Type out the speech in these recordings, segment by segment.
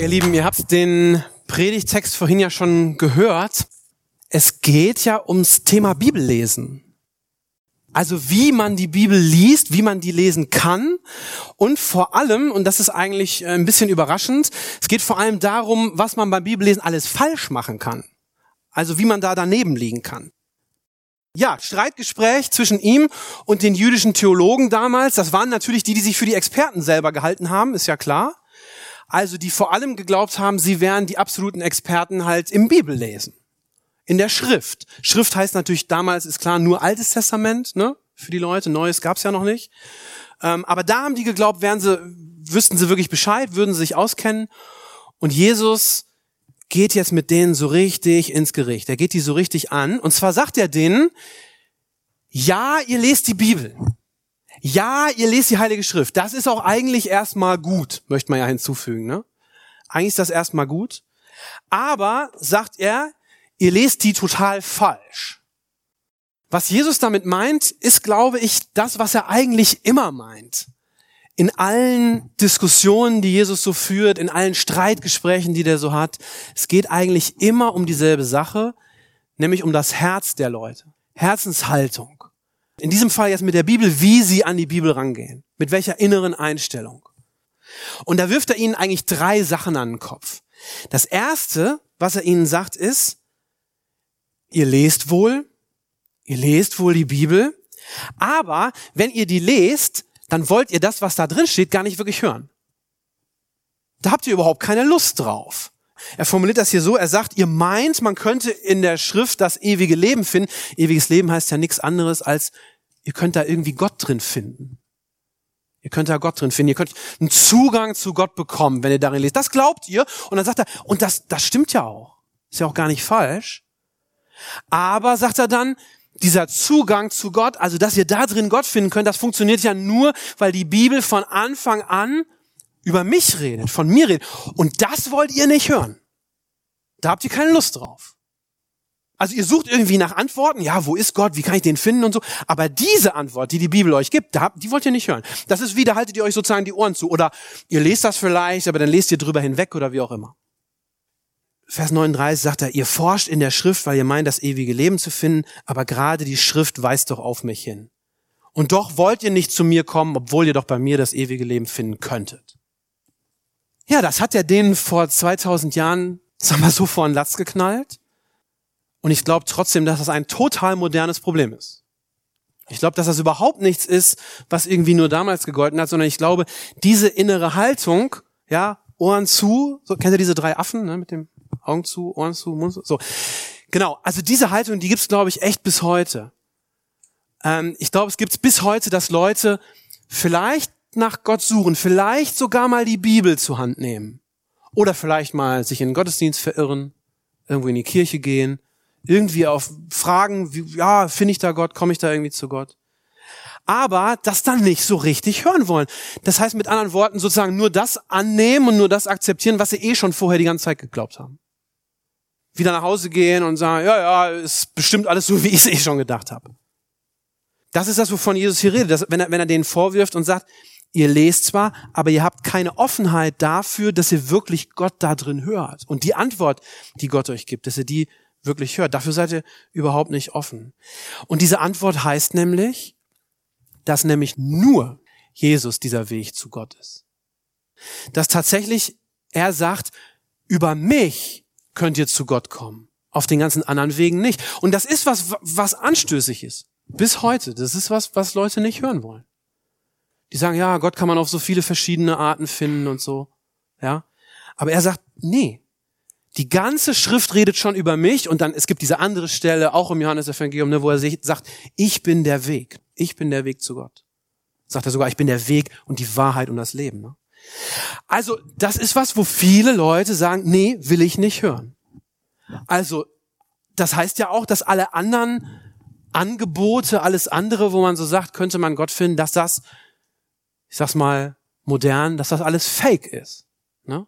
Ihr Lieben, ihr habt den Predigtext vorhin ja schon gehört. Es geht ja ums Thema Bibellesen. Also wie man die Bibel liest, wie man die lesen kann und vor allem, und das ist eigentlich ein bisschen überraschend, es geht vor allem darum, was man beim Bibellesen alles falsch machen kann. Also wie man da daneben liegen kann. Ja, Streitgespräch zwischen ihm und den jüdischen Theologen damals, das waren natürlich die, die sich für die Experten selber gehalten haben, ist ja klar also die vor allem geglaubt haben, sie wären die absoluten Experten halt im Bibellesen, in der Schrift. Schrift heißt natürlich damals, ist klar, nur Altes Testament, ne, für die Leute, Neues gab's ja noch nicht. Ähm, aber da haben die geglaubt, wären sie, wüssten sie wirklich Bescheid, würden sie sich auskennen. Und Jesus geht jetzt mit denen so richtig ins Gericht. Er geht die so richtig an. Und zwar sagt er denen, ja, ihr lest die Bibel. Ja, ihr lest die Heilige Schrift. Das ist auch eigentlich erstmal gut, möchte man ja hinzufügen. Ne? Eigentlich ist das erstmal gut. Aber, sagt er, ihr lest die total falsch. Was Jesus damit meint, ist, glaube ich, das, was er eigentlich immer meint. In allen Diskussionen, die Jesus so führt, in allen Streitgesprächen, die der so hat, es geht eigentlich immer um dieselbe Sache, nämlich um das Herz der Leute. Herzenshaltung. In diesem Fall jetzt mit der Bibel, wie sie an die Bibel rangehen. Mit welcher inneren Einstellung. Und da wirft er ihnen eigentlich drei Sachen an den Kopf. Das erste, was er ihnen sagt, ist, ihr lest wohl, ihr lest wohl die Bibel, aber wenn ihr die lest, dann wollt ihr das, was da drin steht, gar nicht wirklich hören. Da habt ihr überhaupt keine Lust drauf. Er formuliert das hier so, er sagt, ihr meint, man könnte in der Schrift das ewige Leben finden. Ewiges Leben heißt ja nichts anderes als, ihr könnt da irgendwie Gott drin finden. Ihr könnt da Gott drin finden. Ihr könnt einen Zugang zu Gott bekommen, wenn ihr darin lest. Das glaubt ihr. Und dann sagt er, und das, das stimmt ja auch. Ist ja auch gar nicht falsch. Aber, sagt er dann, dieser Zugang zu Gott, also dass ihr da drin Gott finden könnt, das funktioniert ja nur, weil die Bibel von Anfang an über mich redet, von mir redet. Und das wollt ihr nicht hören. Da habt ihr keine Lust drauf. Also ihr sucht irgendwie nach Antworten, ja, wo ist Gott, wie kann ich den finden und so. Aber diese Antwort, die die Bibel euch gibt, die wollt ihr nicht hören. Das ist wie, da haltet ihr euch sozusagen die Ohren zu. Oder ihr lest das vielleicht, aber dann lest ihr drüber hinweg oder wie auch immer. Vers 39 sagt er, ihr forscht in der Schrift, weil ihr meint, das ewige Leben zu finden, aber gerade die Schrift weist doch auf mich hin. Und doch wollt ihr nicht zu mir kommen, obwohl ihr doch bei mir das ewige Leben finden könntet. Ja, das hat er denen vor 2000 Jahren, sag mal so, vor den Latz geknallt. Und ich glaube trotzdem, dass das ein total modernes Problem ist. Ich glaube, dass das überhaupt nichts ist, was irgendwie nur damals gegolten hat, sondern ich glaube, diese innere Haltung, ja, Ohren zu, so kennt ihr diese drei Affen, ne, mit dem Augen zu, Ohren zu, Mund zu, so. Genau, also diese Haltung, die gibt's, glaube ich, echt bis heute. Ähm, ich glaube, es gibt's bis heute, dass Leute vielleicht nach Gott suchen, vielleicht sogar mal die Bibel zur Hand nehmen. Oder vielleicht mal sich in den Gottesdienst verirren, irgendwo in die Kirche gehen, irgendwie auf Fragen, wie, ja, finde ich da Gott, komme ich da irgendwie zu Gott? Aber das dann nicht so richtig hören wollen. Das heißt mit anderen Worten sozusagen nur das annehmen und nur das akzeptieren, was sie eh schon vorher die ganze Zeit geglaubt haben. Wieder nach Hause gehen und sagen, ja, ja, ist bestimmt alles so, wie ich es eh schon gedacht habe. Das ist das, wovon Jesus hier redet. Dass, wenn, er, wenn er denen vorwirft und sagt, Ihr lest zwar, aber ihr habt keine Offenheit dafür, dass ihr wirklich Gott da drin hört. Und die Antwort, die Gott euch gibt, dass ihr die wirklich hört. Dafür seid ihr überhaupt nicht offen. Und diese Antwort heißt nämlich, dass nämlich nur Jesus dieser Weg zu Gott ist. Dass tatsächlich er sagt, über mich könnt ihr zu Gott kommen. Auf den ganzen anderen Wegen nicht. Und das ist was, was anstößig ist. Bis heute. Das ist was, was Leute nicht hören wollen. Die sagen, ja, Gott kann man auf so viele verschiedene Arten finden und so. Ja. Aber er sagt, nee. Die ganze Schrift redet schon über mich und dann, es gibt diese andere Stelle, auch im Johannes-Evangelium, ne, wo er sagt, ich bin der Weg. Ich bin der Weg zu Gott. Sagt er sogar, ich bin der Weg und die Wahrheit und das Leben. Ne? Also, das ist was, wo viele Leute sagen, nee, will ich nicht hören. Also, das heißt ja auch, dass alle anderen Angebote, alles andere, wo man so sagt, könnte man Gott finden, dass das, ich sag's mal modern, dass das alles Fake ist. Ne?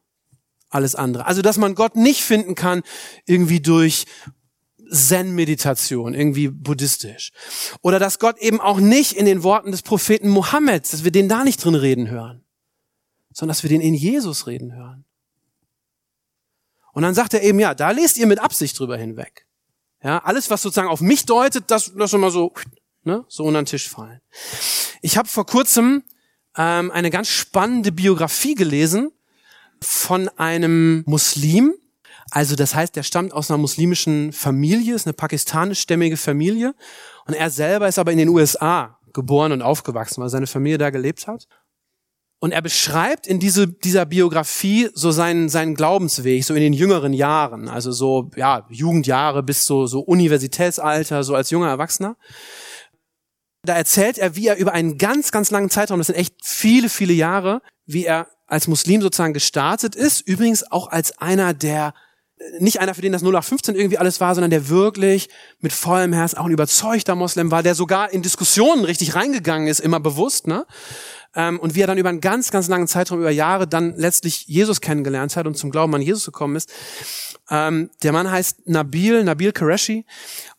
Alles andere. Also, dass man Gott nicht finden kann, irgendwie durch Zen-Meditation, irgendwie buddhistisch. Oder dass Gott eben auch nicht in den Worten des Propheten Mohammeds, dass wir den da nicht drin reden hören, sondern dass wir den in Jesus reden hören. Und dann sagt er eben, ja, da lest ihr mit Absicht drüber hinweg. Ja, alles, was sozusagen auf mich deutet, das lass mal so, ne, so unter den Tisch fallen. Ich habe vor kurzem ähm, eine ganz spannende Biografie gelesen von einem Muslim. Also das heißt, der stammt aus einer muslimischen Familie, ist eine pakistanischstämmige Familie. Und er selber ist aber in den USA geboren und aufgewachsen, weil seine Familie da gelebt hat. Und er beschreibt in diese, dieser Biografie so seinen, seinen Glaubensweg, so in den jüngeren Jahren, also so, ja, Jugendjahre bis so, so Universitätsalter, so als junger Erwachsener. Da erzählt er, wie er über einen ganz, ganz langen Zeitraum, das sind echt viele, viele Jahre, wie er als Muslim sozusagen gestartet ist, übrigens auch als einer der nicht einer, für den das 0815 irgendwie alles war, sondern der wirklich mit vollem Herz auch ein überzeugter Moslem war, der sogar in Diskussionen richtig reingegangen ist, immer bewusst, ne? Ähm, und wie er dann über einen ganz, ganz langen Zeitraum, über Jahre, dann letztlich Jesus kennengelernt hat und zum Glauben an Jesus gekommen ist. Ähm, der Mann heißt Nabil, Nabil Qureshi.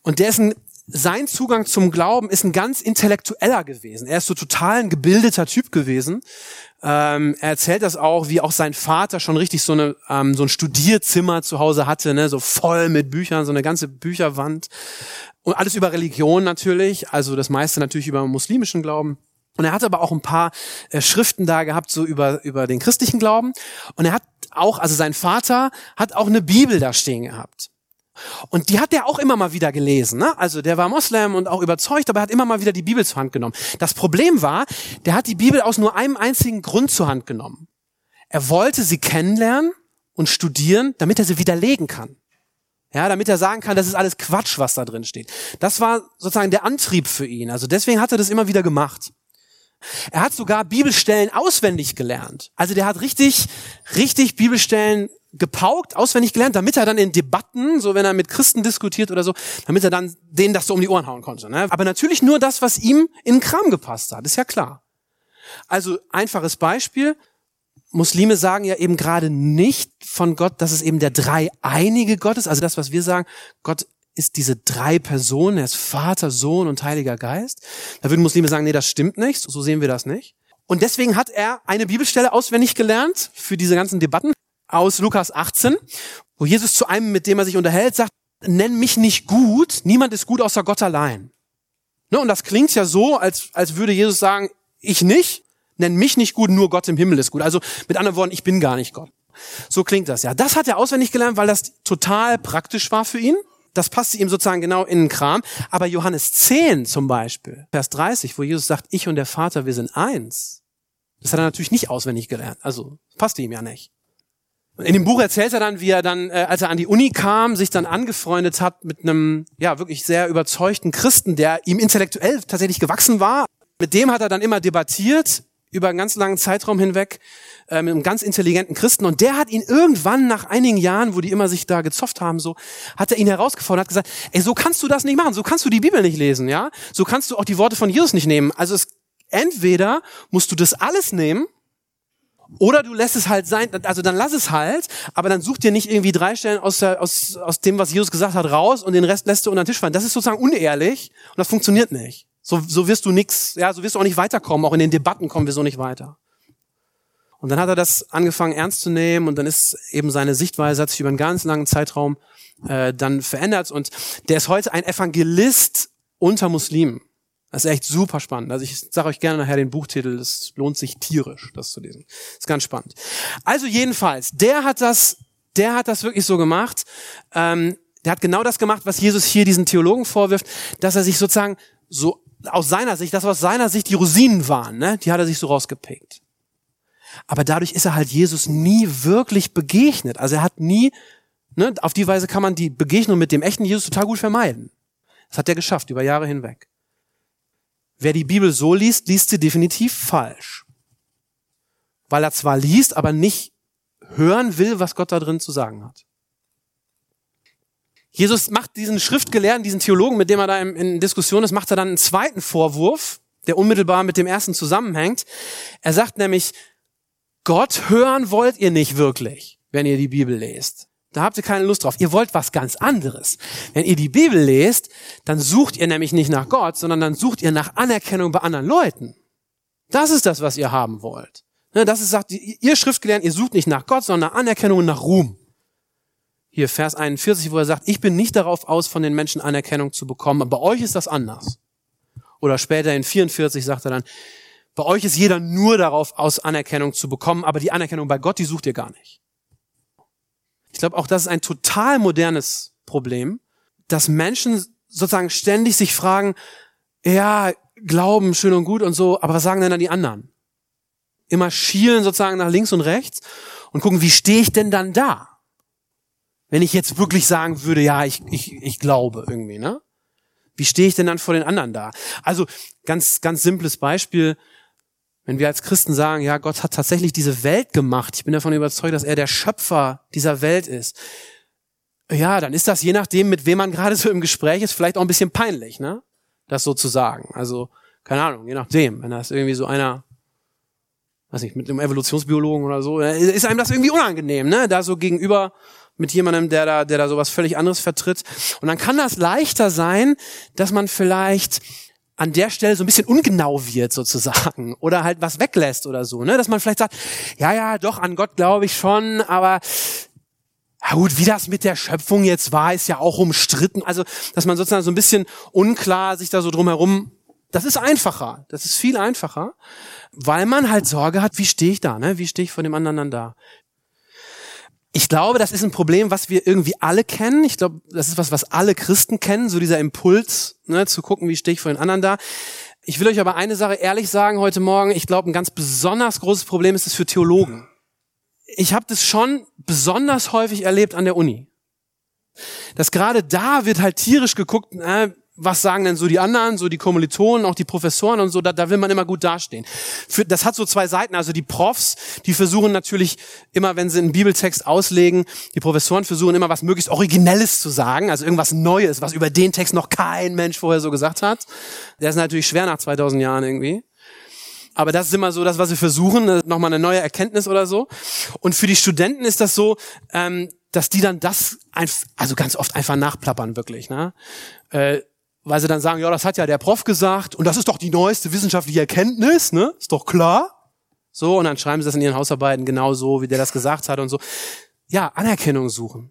Und der ist ein sein Zugang zum Glauben ist ein ganz intellektueller gewesen. Er ist so total ein gebildeter Typ gewesen. Ähm, er erzählt das auch, wie auch sein Vater schon richtig so, eine, ähm, so ein Studierzimmer zu Hause hatte, ne, so voll mit Büchern, so eine ganze Bücherwand. Und alles über Religion natürlich, also das meiste natürlich über muslimischen Glauben. Und er hat aber auch ein paar äh, Schriften da gehabt, so über, über den christlichen Glauben. Und er hat auch, also sein Vater hat auch eine Bibel da stehen gehabt. Und die hat er auch immer mal wieder gelesen. Ne? Also der war Moslem und auch überzeugt, aber er hat immer mal wieder die Bibel zur Hand genommen. Das Problem war, der hat die Bibel aus nur einem einzigen Grund zur Hand genommen. Er wollte sie kennenlernen und studieren, damit er sie widerlegen kann. Ja, damit er sagen kann, das ist alles Quatsch, was da drin steht. Das war sozusagen der Antrieb für ihn. Also deswegen hat er das immer wieder gemacht. Er hat sogar Bibelstellen auswendig gelernt. Also der hat richtig, richtig Bibelstellen gepaukt, auswendig gelernt, damit er dann in Debatten, so wenn er mit Christen diskutiert oder so, damit er dann denen das so um die Ohren hauen konnte. Ne? Aber natürlich nur das, was ihm in den Kram gepasst hat, ist ja klar. Also einfaches Beispiel. Muslime sagen ja eben gerade nicht von Gott, dass es eben der dreieinige Gott ist. Also das, was wir sagen, Gott ist diese drei Personen, er ist Vater, Sohn und Heiliger Geist. Da würden Muslime sagen, nee, das stimmt nicht, so sehen wir das nicht. Und deswegen hat er eine Bibelstelle auswendig gelernt für diese ganzen Debatten aus Lukas 18, wo Jesus zu einem, mit dem er sich unterhält, sagt, nenn mich nicht gut, niemand ist gut außer Gott allein. Ne, und das klingt ja so, als, als würde Jesus sagen, ich nicht, nenn mich nicht gut, nur Gott im Himmel ist gut. Also mit anderen Worten, ich bin gar nicht Gott. So klingt das ja. Das hat er auswendig gelernt, weil das total praktisch war für ihn. Das passte ihm sozusagen genau in den Kram. Aber Johannes 10 zum Beispiel, Vers 30, wo Jesus sagt, ich und der Vater, wir sind eins. Das hat er natürlich nicht auswendig gelernt. Also passte ihm ja nicht. In dem Buch erzählt er dann, wie er dann, äh, als er an die Uni kam, sich dann angefreundet hat mit einem, ja, wirklich sehr überzeugten Christen, der ihm intellektuell tatsächlich gewachsen war. Mit dem hat er dann immer debattiert, über einen ganz langen Zeitraum hinweg, äh, mit einem ganz intelligenten Christen. Und der hat ihn irgendwann nach einigen Jahren, wo die immer sich da gezofft haben, so, hat er ihn herausgefordert, hat gesagt, ey, so kannst du das nicht machen, so kannst du die Bibel nicht lesen, ja? So kannst du auch die Worte von Jesus nicht nehmen. Also es, entweder musst du das alles nehmen, oder du lässt es halt sein, also dann lass es halt, aber dann such dir nicht irgendwie drei Stellen aus, der, aus, aus dem, was Jesus gesagt hat, raus und den Rest lässt du unter den Tisch fallen. Das ist sozusagen unehrlich und das funktioniert nicht. So, so wirst du nix, ja, so wirst du auch nicht weiterkommen. Auch in den Debatten kommen wir so nicht weiter. Und dann hat er das angefangen ernst zu nehmen und dann ist eben seine Sichtweise hat sich über einen ganz langen Zeitraum äh, dann verändert und der ist heute ein Evangelist unter Muslimen. Das ist echt super spannend. Also ich sage euch gerne nachher den Buchtitel, das lohnt sich tierisch, das zu lesen. Ist ganz spannend. Also jedenfalls, der hat das, der hat das wirklich so gemacht. Ähm, der hat genau das gemacht, was Jesus hier diesen Theologen vorwirft, dass er sich sozusagen so aus seiner Sicht, das aus seiner Sicht die Rosinen waren, ne, die hat er sich so rausgepickt. Aber dadurch ist er halt Jesus nie wirklich begegnet. Also er hat nie, ne, auf die Weise kann man die Begegnung mit dem echten Jesus total gut vermeiden. Das hat er geschafft über Jahre hinweg. Wer die Bibel so liest, liest sie definitiv falsch. weil er zwar liest, aber nicht hören will, was Gott da drin zu sagen hat. Jesus macht diesen Schriftgelehrten, diesen Theologen, mit dem er da in, Diskussion ist, macht er dann einen zweiten Vorwurf, der unmittelbar mit dem ersten zusammenhängt. Er sagt nämlich, Gott hören wollt ihr nicht wirklich, wenn ihr die Bibel lest. Da habt ihr keine Lust drauf. Ihr wollt was ganz anderes. Wenn ihr die Bibel lest, dann sucht ihr nämlich nicht nach Gott, sondern dann sucht ihr nach Anerkennung bei anderen Leuten. Das ist das, was ihr haben wollt. Ne, das ist, sagt, ihr Schriftgelehrten, ihr sucht nicht nach Gott, sondern nach Anerkennung und nach Ruhm. Hier Vers 41, wo er sagt, ich bin nicht darauf aus, von den Menschen Anerkennung zu bekommen, aber bei euch ist das anders. Oder später in 44 sagt er dann, bei euch ist jeder nur darauf aus, Anerkennung zu bekommen, aber die Anerkennung bei Gott, die sucht ihr gar nicht. Ich glaube, auch das ist ein total modernes Problem, dass Menschen sozusagen ständig sich fragen, ja, Glauben, schön und gut und so, aber was sagen denn dann die anderen? Immer schielen sozusagen nach links und rechts und gucken, wie stehe ich denn dann da? Wenn ich jetzt wirklich sagen würde, ja, ich, ich, ich glaube irgendwie, ne? Wie stehe ich denn dann vor den anderen da? Also ganz, ganz simples Beispiel. Wenn wir als Christen sagen, ja, Gott hat tatsächlich diese Welt gemacht, ich bin davon überzeugt, dass er der Schöpfer dieser Welt ist. Ja, dann ist das je nachdem, mit wem man gerade so im Gespräch ist, vielleicht auch ein bisschen peinlich, ne? Das so zu sagen. Also, keine Ahnung, je nachdem. Wenn das irgendwie so einer, weiß nicht, mit einem Evolutionsbiologen oder so, äh, ist einem das irgendwie unangenehm, ne? Da so gegenüber mit jemandem, der da, der da sowas völlig anderes vertritt. Und dann kann das leichter sein, dass man vielleicht an der Stelle so ein bisschen ungenau wird sozusagen oder halt was weglässt oder so, ne? Dass man vielleicht sagt, ja, ja, doch, an Gott glaube ich schon, aber ja gut, wie das mit der Schöpfung jetzt war, ist ja auch umstritten. Also, dass man sozusagen so ein bisschen unklar sich da so drumherum, das ist einfacher, das ist viel einfacher, weil man halt Sorge hat, wie stehe ich da, ne? Wie stehe ich vor dem anderen dann da? Ich glaube, das ist ein Problem, was wir irgendwie alle kennen. Ich glaube, das ist was, was alle Christen kennen, so dieser Impuls, ne, zu gucken, wie stehe ich vor den anderen da. Ich will euch aber eine Sache ehrlich sagen heute Morgen. Ich glaube, ein ganz besonders großes Problem ist es für Theologen. Ich habe das schon besonders häufig erlebt an der Uni. Dass gerade da wird halt tierisch geguckt, äh, was sagen denn so die anderen, so die Kommilitonen, auch die Professoren und so, da, da will man immer gut dastehen. Für, das hat so zwei Seiten, also die Profs, die versuchen natürlich immer, wenn sie einen Bibeltext auslegen, die Professoren versuchen immer was möglichst Originelles zu sagen, also irgendwas Neues, was über den Text noch kein Mensch vorher so gesagt hat. Der ist natürlich schwer nach 2000 Jahren irgendwie. Aber das ist immer so das, was wir versuchen, nochmal eine neue Erkenntnis oder so. Und für die Studenten ist das so, ähm, dass die dann das, also ganz oft einfach nachplappern, wirklich. Ne? Äh, weil sie dann sagen, ja, das hat ja der Prof gesagt und das ist doch die neueste wissenschaftliche Erkenntnis, ne? Ist doch klar. So, und dann schreiben sie das in ihren Hausarbeiten genau so, wie der das gesagt hat und so. Ja, Anerkennung suchen.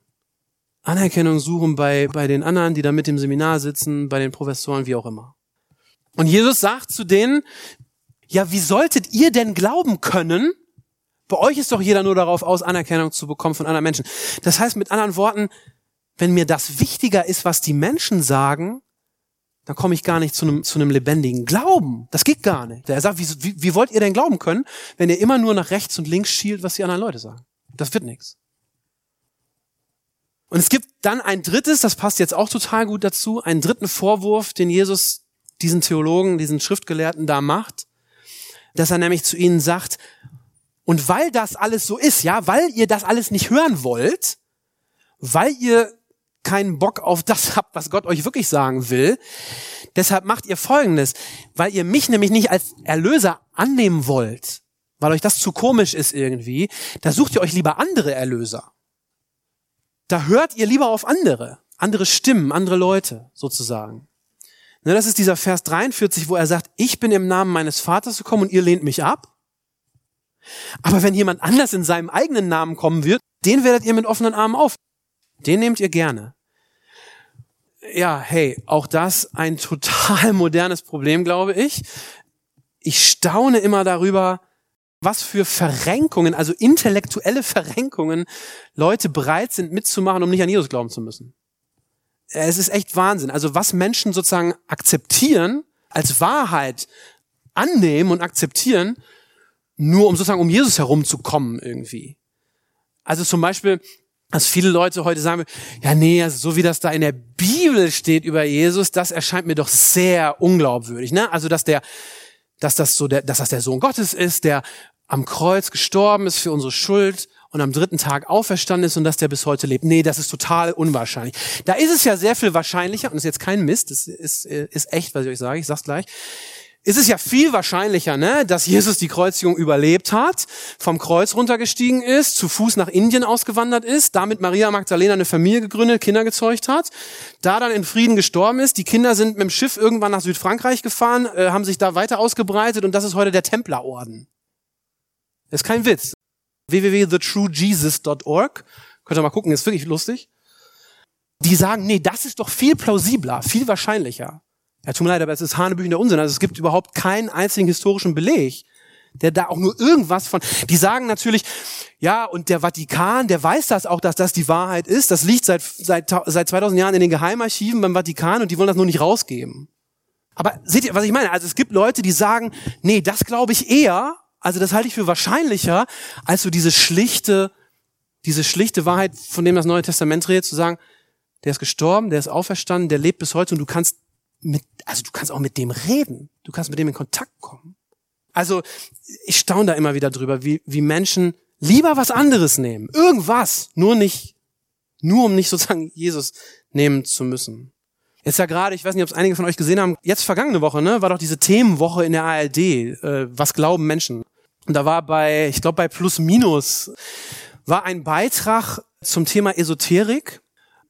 Anerkennung suchen bei, bei den anderen, die da mit im Seminar sitzen, bei den Professoren, wie auch immer. Und Jesus sagt zu denen, ja, wie solltet ihr denn glauben können? Bei euch ist doch jeder nur darauf aus, Anerkennung zu bekommen von anderen Menschen. Das heißt mit anderen Worten, wenn mir das wichtiger ist, was die Menschen sagen, dann komme ich gar nicht zu einem, zu einem lebendigen Glauben. Das geht gar nicht. Er sagt, wie, wie, wollt ihr denn glauben können, wenn ihr immer nur nach rechts und links schielt, was die anderen Leute sagen? Das wird nichts. Und es gibt dann ein drittes, das passt jetzt auch total gut dazu, einen dritten Vorwurf, den Jesus diesen Theologen, diesen Schriftgelehrten da macht, dass er nämlich zu ihnen sagt, und weil das alles so ist, ja, weil ihr das alles nicht hören wollt, weil ihr keinen Bock auf das habt, was Gott euch wirklich sagen will. Deshalb macht ihr Folgendes, weil ihr mich nämlich nicht als Erlöser annehmen wollt, weil euch das zu komisch ist irgendwie, da sucht ihr euch lieber andere Erlöser. Da hört ihr lieber auf andere, andere Stimmen, andere Leute sozusagen. Ne, das ist dieser Vers 43, wo er sagt, ich bin im Namen meines Vaters gekommen und ihr lehnt mich ab. Aber wenn jemand anders in seinem eigenen Namen kommen wird, den werdet ihr mit offenen Armen auf. Den nehmt ihr gerne. Ja, hey, auch das ein total modernes Problem, glaube ich. Ich staune immer darüber, was für Verrenkungen, also intellektuelle Verrenkungen Leute bereit sind mitzumachen, um nicht an Jesus glauben zu müssen. Es ist echt Wahnsinn. Also was Menschen sozusagen akzeptieren, als Wahrheit annehmen und akzeptieren, nur um sozusagen um Jesus herumzukommen irgendwie. Also zum Beispiel, dass viele Leute heute sagen, ja nee, also so wie das da in der Bibel steht über Jesus, das erscheint mir doch sehr unglaubwürdig. Ne? Also dass der, dass das so der, dass das der Sohn Gottes ist, der am Kreuz gestorben ist für unsere Schuld und am dritten Tag auferstanden ist und dass der bis heute lebt. Nee, das ist total unwahrscheinlich. Da ist es ja sehr viel wahrscheinlicher, und ist jetzt kein Mist, das ist, ist echt, was ich euch sage, ich sag's gleich, ist es ja viel wahrscheinlicher, ne, dass Jesus die Kreuzigung überlebt hat, vom Kreuz runtergestiegen ist, zu Fuß nach Indien ausgewandert ist, damit Maria Magdalena eine Familie gegründet, Kinder gezeugt hat, da dann in Frieden gestorben ist. Die Kinder sind mit dem Schiff irgendwann nach Südfrankreich gefahren, äh, haben sich da weiter ausgebreitet und das ist heute der Templerorden. Das ist kein Witz. www.thetruejesus.org. Könnt ihr mal gucken, ist wirklich lustig. Die sagen, nee, das ist doch viel plausibler, viel wahrscheinlicher. Ja, tut mir leid, aber es ist hanebüchender Unsinn. Also es gibt überhaupt keinen einzigen historischen Beleg, der da auch nur irgendwas von. Die sagen natürlich, ja, und der Vatikan, der weiß das auch, dass das die Wahrheit ist. Das liegt seit, seit, seit 2000 Jahren in den Geheimarchiven beim Vatikan und die wollen das nur nicht rausgeben. Aber seht ihr, was ich meine? Also es gibt Leute, die sagen, nee, das glaube ich eher, also das halte ich für wahrscheinlicher, als so diese schlichte, diese schlichte Wahrheit, von dem das Neue Testament redet, zu sagen, der ist gestorben, der ist auferstanden, der lebt bis heute und du kannst mit, also du kannst auch mit dem reden. Du kannst mit dem in Kontakt kommen. Also ich staune da immer wieder drüber, wie, wie Menschen lieber was anderes nehmen. Irgendwas. Nur nicht, nur um nicht sozusagen Jesus nehmen zu müssen. Jetzt ja gerade, ich weiß nicht, ob es einige von euch gesehen haben, jetzt vergangene Woche, ne, war doch diese Themenwoche in der ARD, äh, was glauben Menschen. Und da war bei, ich glaube bei Plus Minus, war ein Beitrag zum Thema Esoterik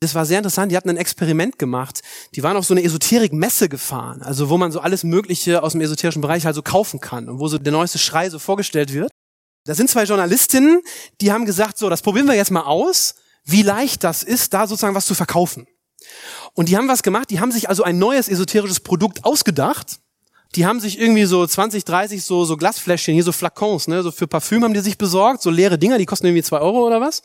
das war sehr interessant. Die hatten ein Experiment gemacht. Die waren auf so eine Esoterik-Messe gefahren, also wo man so alles Mögliche aus dem esoterischen Bereich halt so kaufen kann und wo so der neueste Schrei so vorgestellt wird. Da sind zwei Journalistinnen, die haben gesagt, so, das probieren wir jetzt mal aus, wie leicht das ist, da sozusagen was zu verkaufen. Und die haben was gemacht, die haben sich also ein neues esoterisches Produkt ausgedacht. Die haben sich irgendwie so 20, 30 so, so Glasfläschchen, hier so Flakons, ne, so für Parfüm haben die sich besorgt, so leere Dinger, die kosten irgendwie zwei Euro oder was.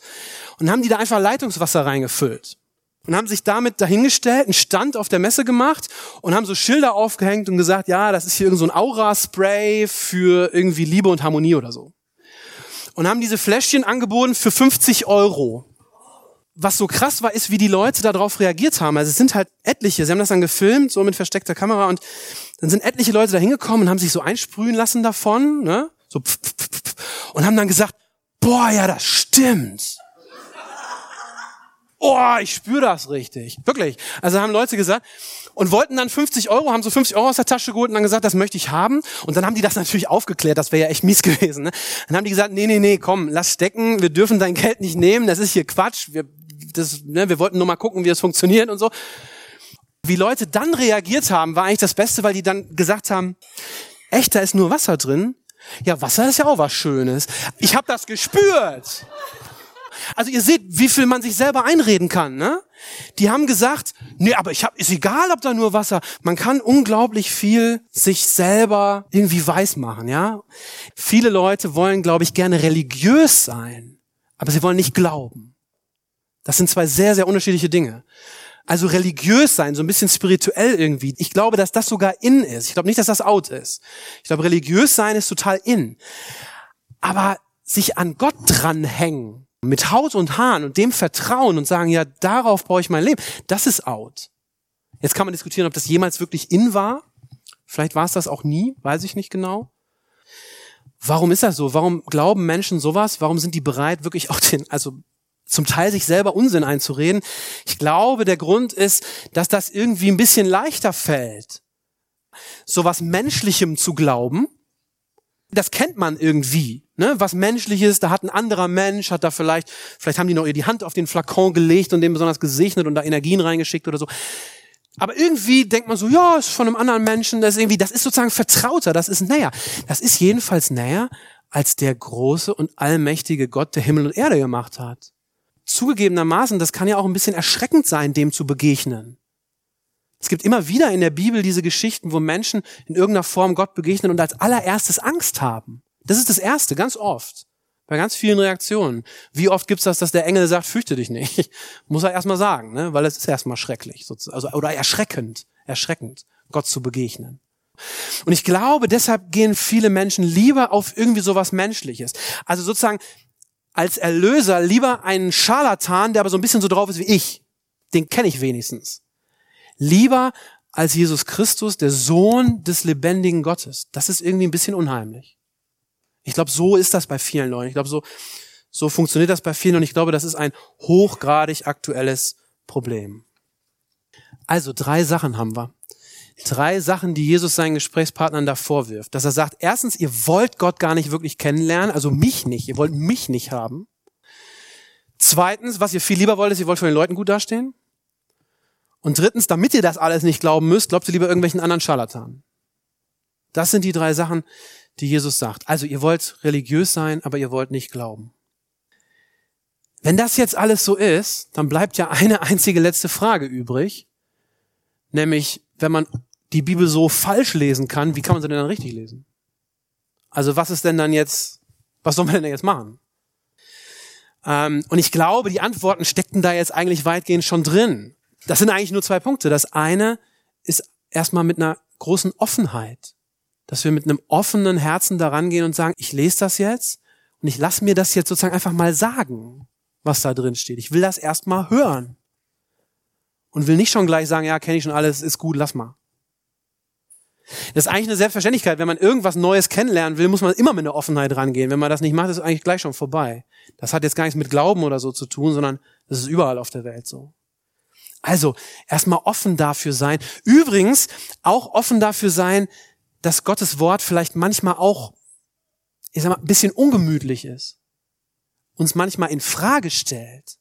Und haben die da einfach Leitungswasser reingefüllt und haben sich damit dahingestellt, einen Stand auf der Messe gemacht und haben so Schilder aufgehängt und gesagt, ja, das ist hier irgend so ein Aura-Spray für irgendwie Liebe und Harmonie oder so. Und haben diese Fläschchen angeboten für 50 Euro. Was so krass war, ist, wie die Leute darauf reagiert haben. Also es sind halt etliche, sie haben das dann gefilmt, so mit versteckter Kamera und dann sind etliche Leute da hingekommen und haben sich so einsprühen lassen davon, ne? So pf, pf, pf, und haben dann gesagt, boah, ja, das stimmt oh, ich spüre das richtig. Wirklich. Also haben Leute gesagt und wollten dann 50 Euro, haben so 50 Euro aus der Tasche geholt und dann gesagt, das möchte ich haben. Und dann haben die das natürlich aufgeklärt, das wäre ja echt mies gewesen. Ne? Dann haben die gesagt, nee, nee, nee, komm, lass stecken, wir dürfen dein Geld nicht nehmen, das ist hier Quatsch. Wir, das, ne, wir wollten nur mal gucken, wie es funktioniert und so. Wie Leute dann reagiert haben, war eigentlich das Beste, weil die dann gesagt haben, echt, da ist nur Wasser drin. Ja, Wasser ist ja auch was Schönes. Ich habe das gespürt. Also ihr seht, wie viel man sich selber einreden kann, ne? Die haben gesagt, nee, aber ich hab, ist egal, ob da nur Wasser. Man kann unglaublich viel sich selber irgendwie weiß machen, ja? Viele Leute wollen, glaube ich, gerne religiös sein, aber sie wollen nicht glauben. Das sind zwei sehr, sehr unterschiedliche Dinge. Also religiös sein, so ein bisschen spirituell irgendwie. Ich glaube, dass das sogar in ist. Ich glaube nicht, dass das out ist. Ich glaube, religiös sein ist total in. Aber sich an Gott dranhängen, mit Haut und Haaren und dem vertrauen und sagen, ja, darauf brauche ich mein Leben, das ist out. Jetzt kann man diskutieren, ob das jemals wirklich in war. Vielleicht war es das auch nie, weiß ich nicht genau. Warum ist das so? Warum glauben Menschen sowas? Warum sind die bereit, wirklich auch den, also zum Teil sich selber Unsinn einzureden? Ich glaube, der Grund ist, dass das irgendwie ein bisschen leichter fällt, sowas Menschlichem zu glauben, das kennt man irgendwie, ne? Was menschliches, da hat ein anderer Mensch, hat da vielleicht, vielleicht haben die noch ihr die Hand auf den Flakon gelegt und den besonders gesegnet und da Energien reingeschickt oder so. Aber irgendwie denkt man so, ja, ist von einem anderen Menschen, das ist irgendwie, das ist sozusagen vertrauter, das ist näher. Das ist jedenfalls näher als der große und allmächtige Gott, der Himmel und Erde gemacht hat. Zugegebenermaßen, das kann ja auch ein bisschen erschreckend sein, dem zu begegnen. Es gibt immer wieder in der Bibel diese Geschichten, wo Menschen in irgendeiner Form Gott begegnen und als allererstes Angst haben. Das ist das Erste, ganz oft. Bei ganz vielen Reaktionen. Wie oft gibt's das, dass der Engel sagt, fürchte dich nicht? Muss er erstmal sagen, ne? weil es ist erstmal schrecklich, also, oder erschreckend, erschreckend, Gott zu begegnen. Und ich glaube, deshalb gehen viele Menschen lieber auf irgendwie sowas Menschliches. Also sozusagen als Erlöser lieber einen Scharlatan, der aber so ein bisschen so drauf ist wie ich. Den kenne ich wenigstens lieber als Jesus Christus, der Sohn des lebendigen Gottes. Das ist irgendwie ein bisschen unheimlich. Ich glaube, so ist das bei vielen Leuten. Ich glaube, so, so funktioniert das bei vielen und ich glaube, das ist ein hochgradig aktuelles Problem. Also drei Sachen haben wir. Drei Sachen, die Jesus seinen Gesprächspartnern da vorwirft. Dass er sagt, erstens, ihr wollt Gott gar nicht wirklich kennenlernen, also mich nicht, ihr wollt mich nicht haben. Zweitens, was ihr viel lieber wollt, ist, ihr wollt von den Leuten gut dastehen. Und drittens, damit ihr das alles nicht glauben müsst, glaubt ihr lieber irgendwelchen anderen Scharlatanen. Das sind die drei Sachen, die Jesus sagt. Also ihr wollt religiös sein, aber ihr wollt nicht glauben. Wenn das jetzt alles so ist, dann bleibt ja eine einzige letzte Frage übrig. Nämlich, wenn man die Bibel so falsch lesen kann, wie kann man sie denn dann richtig lesen? Also was ist denn dann jetzt, was soll man denn jetzt machen? Ähm, und ich glaube, die Antworten steckten da jetzt eigentlich weitgehend schon drin. Das sind eigentlich nur zwei Punkte. Das eine ist erstmal mit einer großen Offenheit, dass wir mit einem offenen Herzen daran gehen und sagen, ich lese das jetzt und ich lasse mir das jetzt sozusagen einfach mal sagen, was da drin steht. Ich will das erstmal hören und will nicht schon gleich sagen, ja, kenne ich schon alles, ist gut, lass mal. Das ist eigentlich eine Selbstverständlichkeit. Wenn man irgendwas Neues kennenlernen will, muss man immer mit einer Offenheit rangehen. Wenn man das nicht macht, ist es eigentlich gleich schon vorbei. Das hat jetzt gar nichts mit Glauben oder so zu tun, sondern das ist überall auf der Welt so. Also erstmal offen dafür sein. Übrigens auch offen dafür sein, dass Gottes Wort vielleicht manchmal auch, ich sag mal, ein bisschen ungemütlich ist. Uns manchmal in Frage stellt.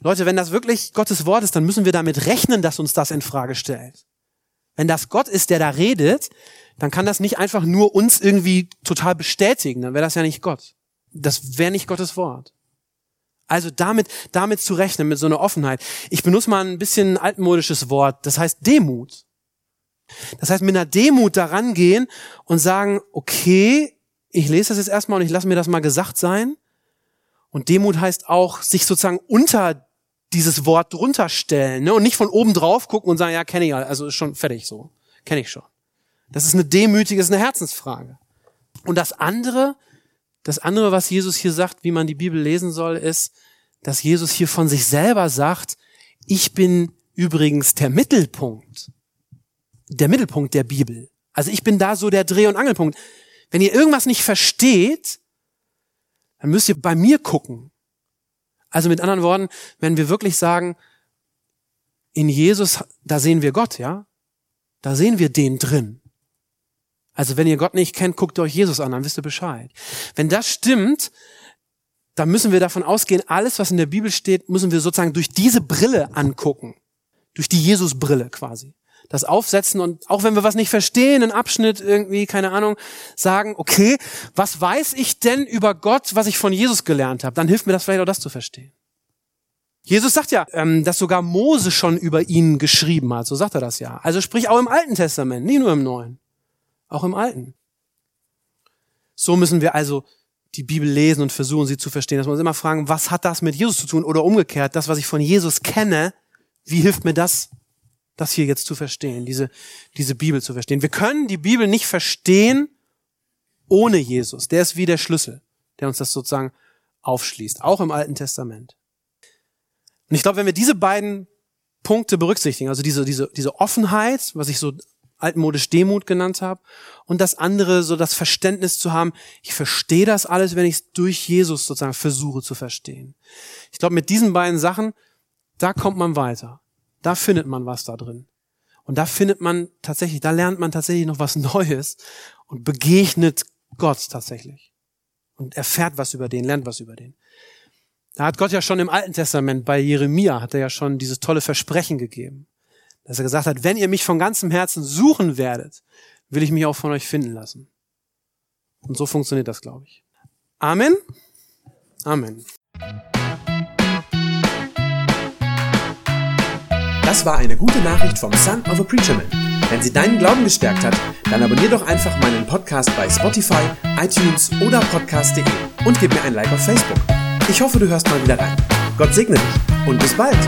Leute, wenn das wirklich Gottes Wort ist, dann müssen wir damit rechnen, dass uns das in Frage stellt. Wenn das Gott ist, der da redet, dann kann das nicht einfach nur uns irgendwie total bestätigen. Dann wäre das ja nicht Gott. Das wäre nicht Gottes Wort. Also damit, damit zu rechnen, mit so einer Offenheit. Ich benutze mal ein bisschen altmodisches Wort, das heißt Demut. Das heißt, mit einer Demut daran gehen und sagen, okay, ich lese das jetzt erstmal und ich lasse mir das mal gesagt sein. Und Demut heißt auch, sich sozusagen unter dieses Wort drunter stellen ne? und nicht von oben drauf gucken und sagen, ja, kenne ich, also ist schon fertig so, kenne ich schon. Das ist eine demütige, ist eine Herzensfrage. Und das andere, das andere, was Jesus hier sagt, wie man die Bibel lesen soll, ist, dass Jesus hier von sich selber sagt, ich bin übrigens der Mittelpunkt, der Mittelpunkt der Bibel. Also ich bin da so der Dreh- und Angelpunkt. Wenn ihr irgendwas nicht versteht, dann müsst ihr bei mir gucken. Also mit anderen Worten, wenn wir wirklich sagen, in Jesus, da sehen wir Gott, ja? Da sehen wir den drin. Also wenn ihr Gott nicht kennt, guckt euch Jesus an, dann wisst ihr Bescheid. Wenn das stimmt, dann müssen wir davon ausgehen, alles, was in der Bibel steht, müssen wir sozusagen durch diese Brille angucken. Durch die Jesus-Brille quasi das aufsetzen und auch wenn wir was nicht verstehen, einen Abschnitt irgendwie, keine Ahnung, sagen, okay, was weiß ich denn über Gott, was ich von Jesus gelernt habe? Dann hilft mir das vielleicht auch das zu verstehen. Jesus sagt ja, ähm, dass sogar Mose schon über ihn geschrieben hat, so sagt er das ja. Also sprich auch im Alten Testament, nicht nur im Neuen, auch im Alten. So müssen wir also die Bibel lesen und versuchen, sie zu verstehen. Dass wir uns immer fragen, was hat das mit Jesus zu tun? Oder umgekehrt, das, was ich von Jesus kenne, wie hilft mir das das hier jetzt zu verstehen, diese, diese Bibel zu verstehen. Wir können die Bibel nicht verstehen ohne Jesus. Der ist wie der Schlüssel, der uns das sozusagen aufschließt, auch im Alten Testament. Und ich glaube, wenn wir diese beiden Punkte berücksichtigen, also diese, diese, diese Offenheit, was ich so altmodisch Demut genannt habe, und das andere, so das Verständnis zu haben, ich verstehe das alles, wenn ich es durch Jesus sozusagen versuche zu verstehen. Ich glaube, mit diesen beiden Sachen, da kommt man weiter. Da findet man was da drin. Und da findet man tatsächlich, da lernt man tatsächlich noch was Neues und begegnet Gott tatsächlich. Und erfährt was über den, lernt was über den. Da hat Gott ja schon im Alten Testament bei Jeremia, hat er ja schon dieses tolle Versprechen gegeben. Dass er gesagt hat, wenn ihr mich von ganzem Herzen suchen werdet, will ich mich auch von euch finden lassen. Und so funktioniert das, glaube ich. Amen. Amen. Das war eine gute Nachricht vom Son of a Preacher Man. Wenn sie deinen Glauben gestärkt hat, dann abonnier doch einfach meinen Podcast bei Spotify, iTunes oder podcast.de und gib mir ein Like auf Facebook. Ich hoffe, du hörst mal wieder rein. Gott segne dich und bis bald.